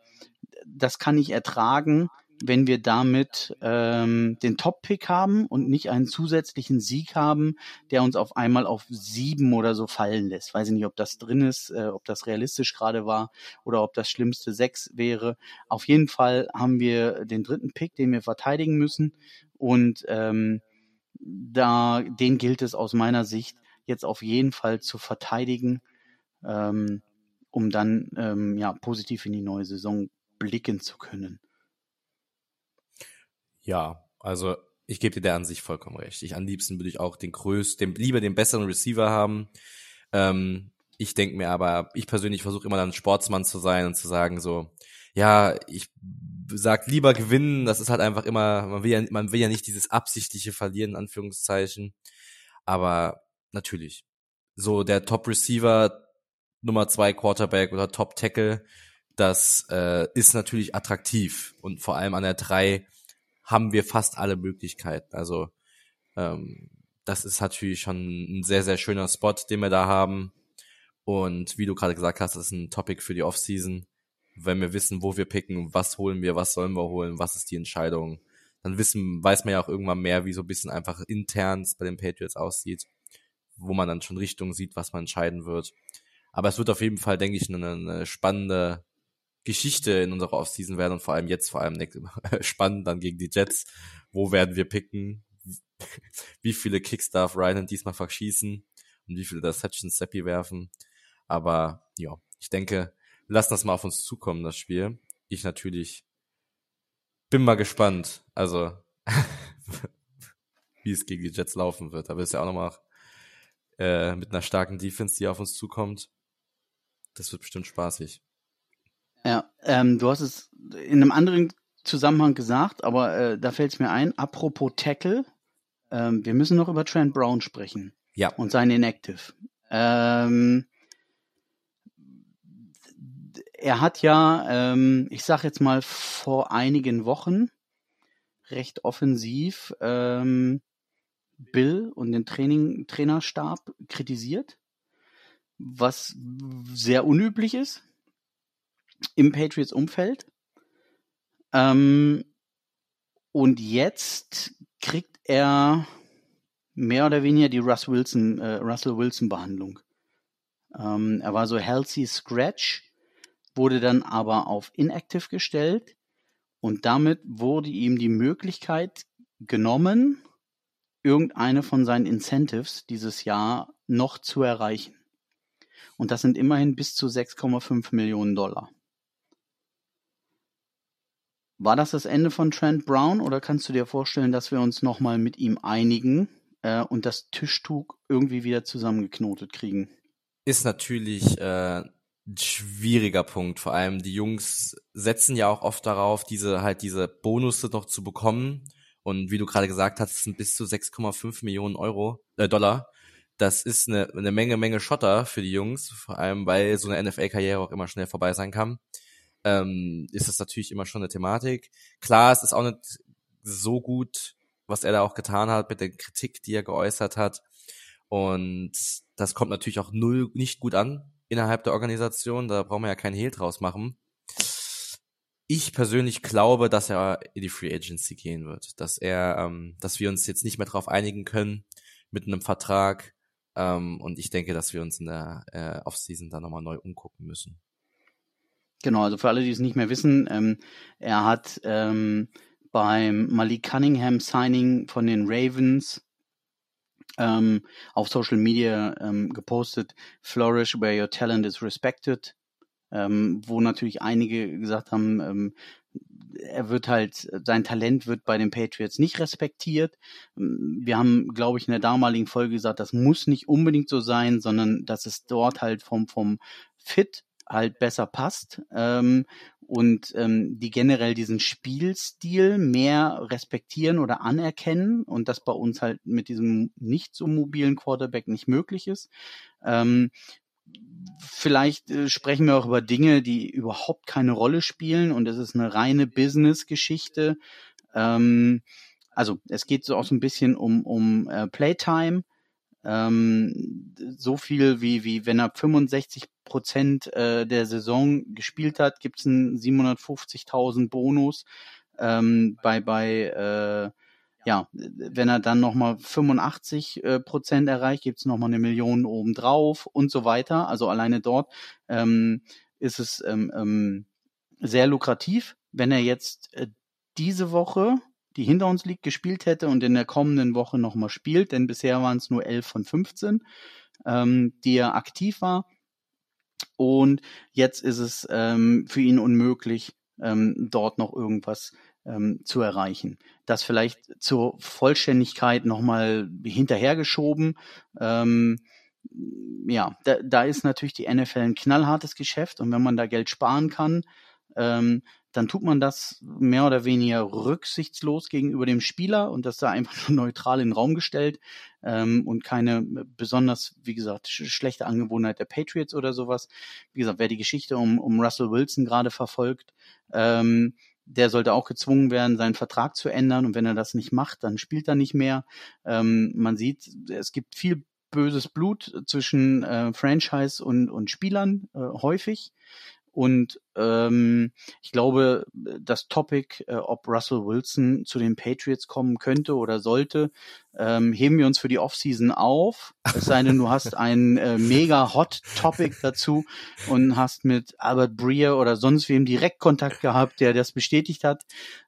das kann ich ertragen wenn wir damit ähm, den Top-Pick haben und nicht einen zusätzlichen Sieg haben, der uns auf einmal auf sieben oder so fallen lässt. Weiß ich nicht, ob das drin ist, äh, ob das realistisch gerade war oder ob das schlimmste sechs wäre. Auf jeden Fall haben wir den dritten Pick, den wir verteidigen müssen und ähm, da den gilt es aus meiner Sicht jetzt auf jeden Fall zu verteidigen, ähm, um dann ähm, ja positiv in die neue Saison blicken zu können. Ja, also ich gebe dir der an sich vollkommen recht. Ich am liebsten würde ich auch den größten, lieber den besseren Receiver haben. Ähm, ich denke mir aber, ich persönlich versuche immer dann Sportsmann zu sein und zu sagen so, ja, ich sag lieber gewinnen, das ist halt einfach immer, man will ja, man will ja nicht dieses absichtliche Verlieren, in Anführungszeichen. Aber natürlich, so der Top Receiver, Nummer zwei Quarterback oder Top Tackle, das äh, ist natürlich attraktiv und vor allem an der drei haben wir fast alle Möglichkeiten. Also ähm, das ist natürlich schon ein sehr, sehr schöner Spot, den wir da haben. Und wie du gerade gesagt hast, das ist ein Topic für die Offseason. Wenn wir wissen, wo wir picken, was holen wir, was sollen wir holen, was ist die Entscheidung, dann wissen, weiß man ja auch irgendwann mehr, wie so ein bisschen einfach intern bei den Patriots aussieht, wo man dann schon Richtung sieht, was man entscheiden wird. Aber es wird auf jeden Fall, denke ich, eine, eine spannende Geschichte in unserer Offseason werden und vor allem jetzt vor allem spannend dann gegen die Jets. Wo werden wir picken? wie viele Kicks darf Ryan diesmal verschießen und wie viele Deceptions Seppi werfen? Aber ja, ich denke, lassen das mal auf uns zukommen, das Spiel. Ich natürlich bin mal gespannt, also wie es gegen die Jets laufen wird. Da wird es ja auch nochmal äh, mit einer starken Defense, die auf uns zukommt. Das wird bestimmt spaßig. Ja, ähm, du hast es in einem anderen Zusammenhang gesagt, aber äh, da fällt es mir ein, apropos Tackle, ähm, wir müssen noch über Trent Brown sprechen. Ja. Und sein Inactive. Ähm, er hat ja, ähm, ich sag jetzt mal vor einigen Wochen recht offensiv ähm, Bill und den Training, Trainerstab kritisiert, was sehr unüblich ist im Patriots-Umfeld. Ähm, und jetzt kriegt er mehr oder weniger die Russ Wilson, äh, Russell Wilson Behandlung. Ähm, er war so healthy scratch, wurde dann aber auf inactive gestellt und damit wurde ihm die Möglichkeit genommen, irgendeine von seinen Incentives dieses Jahr noch zu erreichen. Und das sind immerhin bis zu 6,5 Millionen Dollar. War das das Ende von Trent Brown oder kannst du dir vorstellen, dass wir uns nochmal mit ihm einigen äh, und das Tischtuch irgendwie wieder zusammengeknotet kriegen? Ist natürlich äh, ein schwieriger Punkt. Vor allem die Jungs setzen ja auch oft darauf, diese halt diese Bonusse noch zu bekommen. Und wie du gerade gesagt hast, sind bis zu 6,5 Millionen Euro, äh, Dollar. Das ist eine, eine Menge, Menge Schotter für die Jungs, vor allem weil so eine NFL-Karriere auch immer schnell vorbei sein kann. Ähm, ist das natürlich immer schon eine Thematik. Klar, es ist auch nicht so gut, was er da auch getan hat mit der Kritik, die er geäußert hat. Und das kommt natürlich auch null nicht gut an innerhalb der Organisation. Da brauchen wir ja keinen Hehl draus machen. Ich persönlich glaube, dass er in die Free Agency gehen wird, dass er, ähm, dass wir uns jetzt nicht mehr darauf einigen können mit einem Vertrag. Ähm, und ich denke, dass wir uns in der äh, Offseason da nochmal neu umgucken müssen. Genau, also für alle, die es nicht mehr wissen, ähm, er hat ähm, beim Malik Cunningham Signing von den Ravens ähm, auf Social Media ähm, gepostet, Flourish where your talent is respected, ähm, wo natürlich einige gesagt haben, ähm, er wird halt, sein Talent wird bei den Patriots nicht respektiert. Ähm, wir haben, glaube ich, in der damaligen Folge gesagt, das muss nicht unbedingt so sein, sondern dass es dort halt vom, vom Fit halt besser passt ähm, und ähm, die generell diesen Spielstil mehr respektieren oder anerkennen und das bei uns halt mit diesem nicht so mobilen Quarterback nicht möglich ist. Ähm, vielleicht äh, sprechen wir auch über Dinge, die überhaupt keine Rolle spielen und es ist eine reine Business-Geschichte. Ähm, also es geht so auch so ein bisschen um, um äh, Playtime. Ähm, so viel wie, wie wenn er 65 Prozent äh, der Saison gespielt hat, gibt es einen 750.000 Bonus. Ähm, bei bei äh, ja, wenn er dann nochmal 85 äh, Prozent erreicht, gibt es nochmal eine Million obendrauf und so weiter. Also alleine dort ähm, ist es ähm, ähm, sehr lukrativ. Wenn er jetzt äh, diese Woche, die hinter uns liegt, gespielt hätte und in der kommenden Woche nochmal spielt, denn bisher waren es nur 11 von 15, ähm, die er aktiv war. Und jetzt ist es ähm, für ihn unmöglich, ähm, dort noch irgendwas ähm, zu erreichen. Das vielleicht zur Vollständigkeit nochmal hinterhergeschoben. Ähm, ja, da, da ist natürlich die NFL ein knallhartes Geschäft und wenn man da Geld sparen kann, ähm, dann tut man das mehr oder weniger rücksichtslos gegenüber dem Spieler und das da einfach nur neutral in den Raum gestellt ähm, und keine besonders, wie gesagt, sch schlechte Angewohnheit der Patriots oder sowas. Wie gesagt, wer die Geschichte um, um Russell Wilson gerade verfolgt, ähm, der sollte auch gezwungen werden, seinen Vertrag zu ändern. Und wenn er das nicht macht, dann spielt er nicht mehr. Ähm, man sieht, es gibt viel böses Blut zwischen äh, Franchise und, und Spielern äh, häufig. Und ähm, ich glaube, das Topic, äh, ob Russell Wilson zu den Patriots kommen könnte oder sollte, ähm, heben wir uns für die Offseason auf. Es sei denn, du hast ein äh, mega Hot Topic dazu und hast mit Albert Breer oder sonst wem direkt Kontakt gehabt, der das bestätigt hat.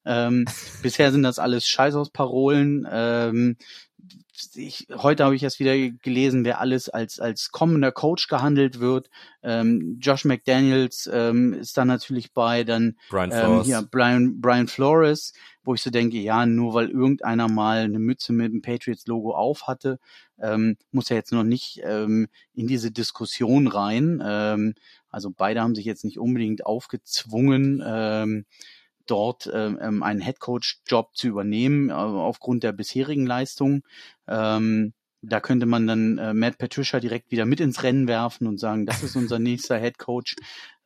Ähm, bisher sind das alles Scheißausparolen. Ähm, ich, heute habe ich erst wieder gelesen, wer alles als, als kommender Coach gehandelt wird. Ähm, Josh McDaniels ähm, ist da natürlich bei, dann Brian ähm, Flores. hier Brian, Brian Flores, wo ich so denke, ja, nur weil irgendeiner mal eine Mütze mit dem Patriots-Logo auf hatte, ähm, muss er jetzt noch nicht ähm, in diese Diskussion rein. Ähm, also beide haben sich jetzt nicht unbedingt aufgezwungen. Ähm, dort ähm, ähm, einen Headcoach-Job zu übernehmen, äh, aufgrund der bisherigen Leistung. Ähm, da könnte man dann äh, Matt Patricia direkt wieder mit ins Rennen werfen und sagen, das ist unser nächster Headcoach.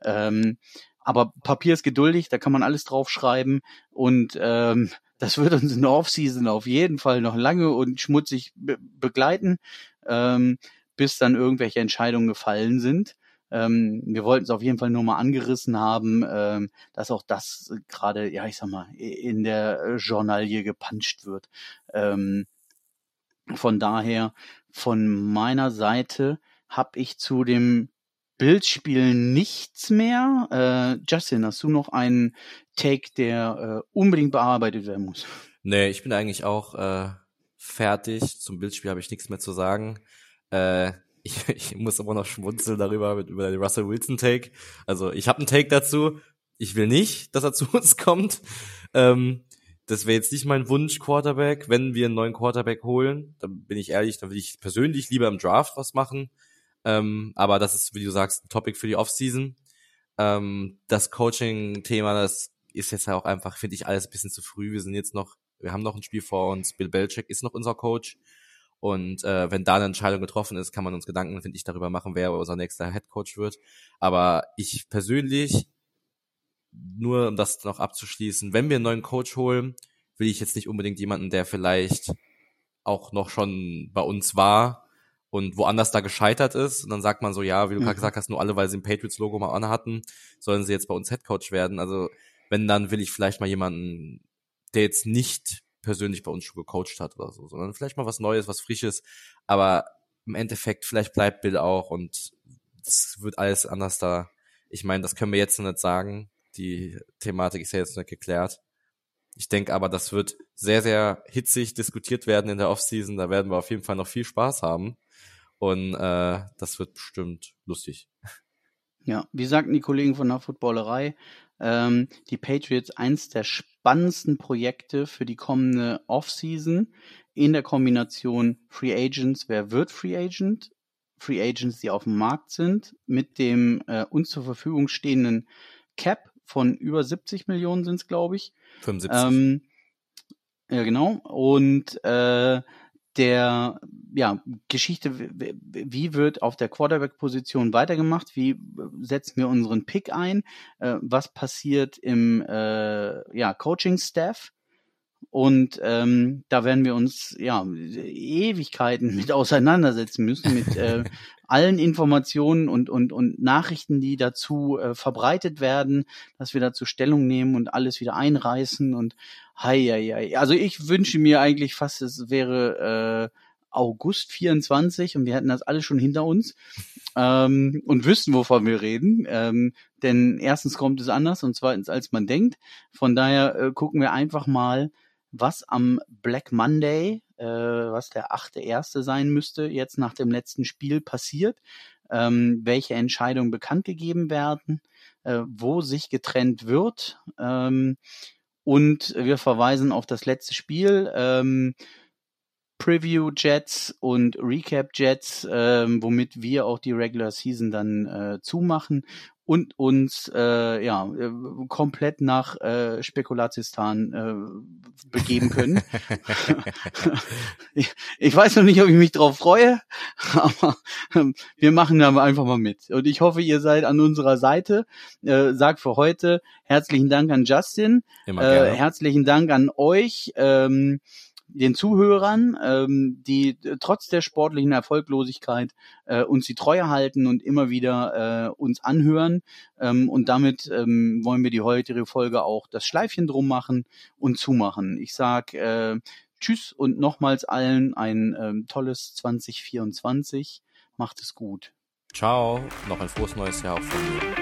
Ähm, aber Papier ist geduldig, da kann man alles draufschreiben und ähm, das wird uns in der Offseason auf jeden Fall noch lange und schmutzig be begleiten, ähm, bis dann irgendwelche Entscheidungen gefallen sind. Ähm, wir wollten es auf jeden Fall nur mal angerissen haben, ähm, dass auch das gerade, ja, ich sag mal, in der Journalie gepanscht wird. Ähm, von daher, von meiner Seite habe ich zu dem Bildspiel nichts mehr. Äh, Justin, hast du noch einen Take, der äh, unbedingt bearbeitet werden muss? Nee, ich bin eigentlich auch äh, fertig. Zum Bildspiel habe ich nichts mehr zu sagen. Äh, ich, ich muss aber noch schmunzeln darüber, mit, über den Russell Wilson Take. Also ich habe einen Take dazu. Ich will nicht, dass er zu uns kommt. Ähm, das wäre jetzt nicht mein Wunsch Quarterback. Wenn wir einen neuen Quarterback holen, dann bin ich ehrlich, dann will ich persönlich lieber im Draft was machen. Ähm, aber das ist, wie du sagst, ein Topic für die Offseason. Ähm, das Coaching-Thema, das ist jetzt auch einfach, finde ich, alles ein bisschen zu früh. Wir sind jetzt noch, wir haben noch ein Spiel vor uns. Bill Belichick ist noch unser Coach. Und äh, wenn da eine Entscheidung getroffen ist, kann man uns Gedanken, finde ich, darüber machen, wer unser nächster Head Coach wird. Aber ich persönlich nur um das noch abzuschließen, wenn wir einen neuen Coach holen, will ich jetzt nicht unbedingt jemanden, der vielleicht auch noch schon bei uns war und woanders da gescheitert ist. Und dann sagt man so, ja, wie du mhm. gerade gesagt hast, nur alle, weil sie ein Patriots-Logo mal anhatten, sollen sie jetzt bei uns Headcoach werden. Also wenn, dann will ich vielleicht mal jemanden, der jetzt nicht persönlich bei uns schon gecoacht hat oder so, sondern vielleicht mal was Neues, was Frisches. Aber im Endeffekt, vielleicht bleibt Bill auch und es wird alles anders da. Ich meine, das können wir jetzt noch nicht sagen. Die Thematik ist ja jetzt nicht geklärt. Ich denke aber, das wird sehr, sehr hitzig diskutiert werden in der Offseason. Da werden wir auf jeden Fall noch viel Spaß haben. Und äh, das wird bestimmt lustig. Ja, wie sagten die Kollegen von der Footballerei, ähm, die Patriots eins der spannendsten Projekte für die kommende Offseason in der Kombination Free Agents. Wer wird Free Agent? Free Agents, die auf dem Markt sind, mit dem äh, uns zur Verfügung stehenden Cap von über 70 Millionen sind es, glaube ich. 75. Ähm, ja, genau. Und äh, der ja, Geschichte, wie wird auf der Quarterback-Position weitergemacht, wie setzen wir unseren Pick ein, äh, was passiert im äh, ja, Coaching-Staff? Und ähm, da werden wir uns ja Ewigkeiten mit auseinandersetzen müssen, mit äh, allen Informationen und, und, und Nachrichten, die dazu äh, verbreitet werden, dass wir dazu Stellung nehmen und alles wieder einreißen und hei, hei, hei. Also ich wünsche mir eigentlich fast, es wäre äh, August 24 und wir hätten das alles schon hinter uns ähm, und wüssten, wovon wir reden. Ähm, denn erstens kommt es anders und zweitens, als man denkt. Von daher äh, gucken wir einfach mal, was am Black Monday, äh, was der achte erste sein müsste, jetzt nach dem letzten Spiel passiert, ähm, welche Entscheidungen bekannt gegeben werden, äh, wo sich getrennt wird. Ähm, und wir verweisen auf das letzte Spiel. Ähm, Preview Jets und Recap Jets, ähm, womit wir auch die Regular Season dann äh, zumachen und uns äh, ja äh, komplett nach äh, Spekulatistan äh, begeben können. ich, ich, weiß noch nicht, ob ich mich drauf freue, aber äh, wir machen da einfach mal mit. Und ich hoffe, ihr seid an unserer Seite. Äh, sagt für heute herzlichen Dank an Justin, äh, herzlichen Dank an euch. Ähm, den Zuhörern, ähm, die äh, trotz der sportlichen Erfolglosigkeit äh, uns die Treue halten und immer wieder äh, uns anhören. Ähm, und damit ähm, wollen wir die heutige Folge auch das Schleifchen drum machen und zumachen. Ich sag äh, Tschüss und nochmals allen ein ähm, tolles 2024. Macht es gut. Ciao, noch ein frohes neues Jahr auch von mir.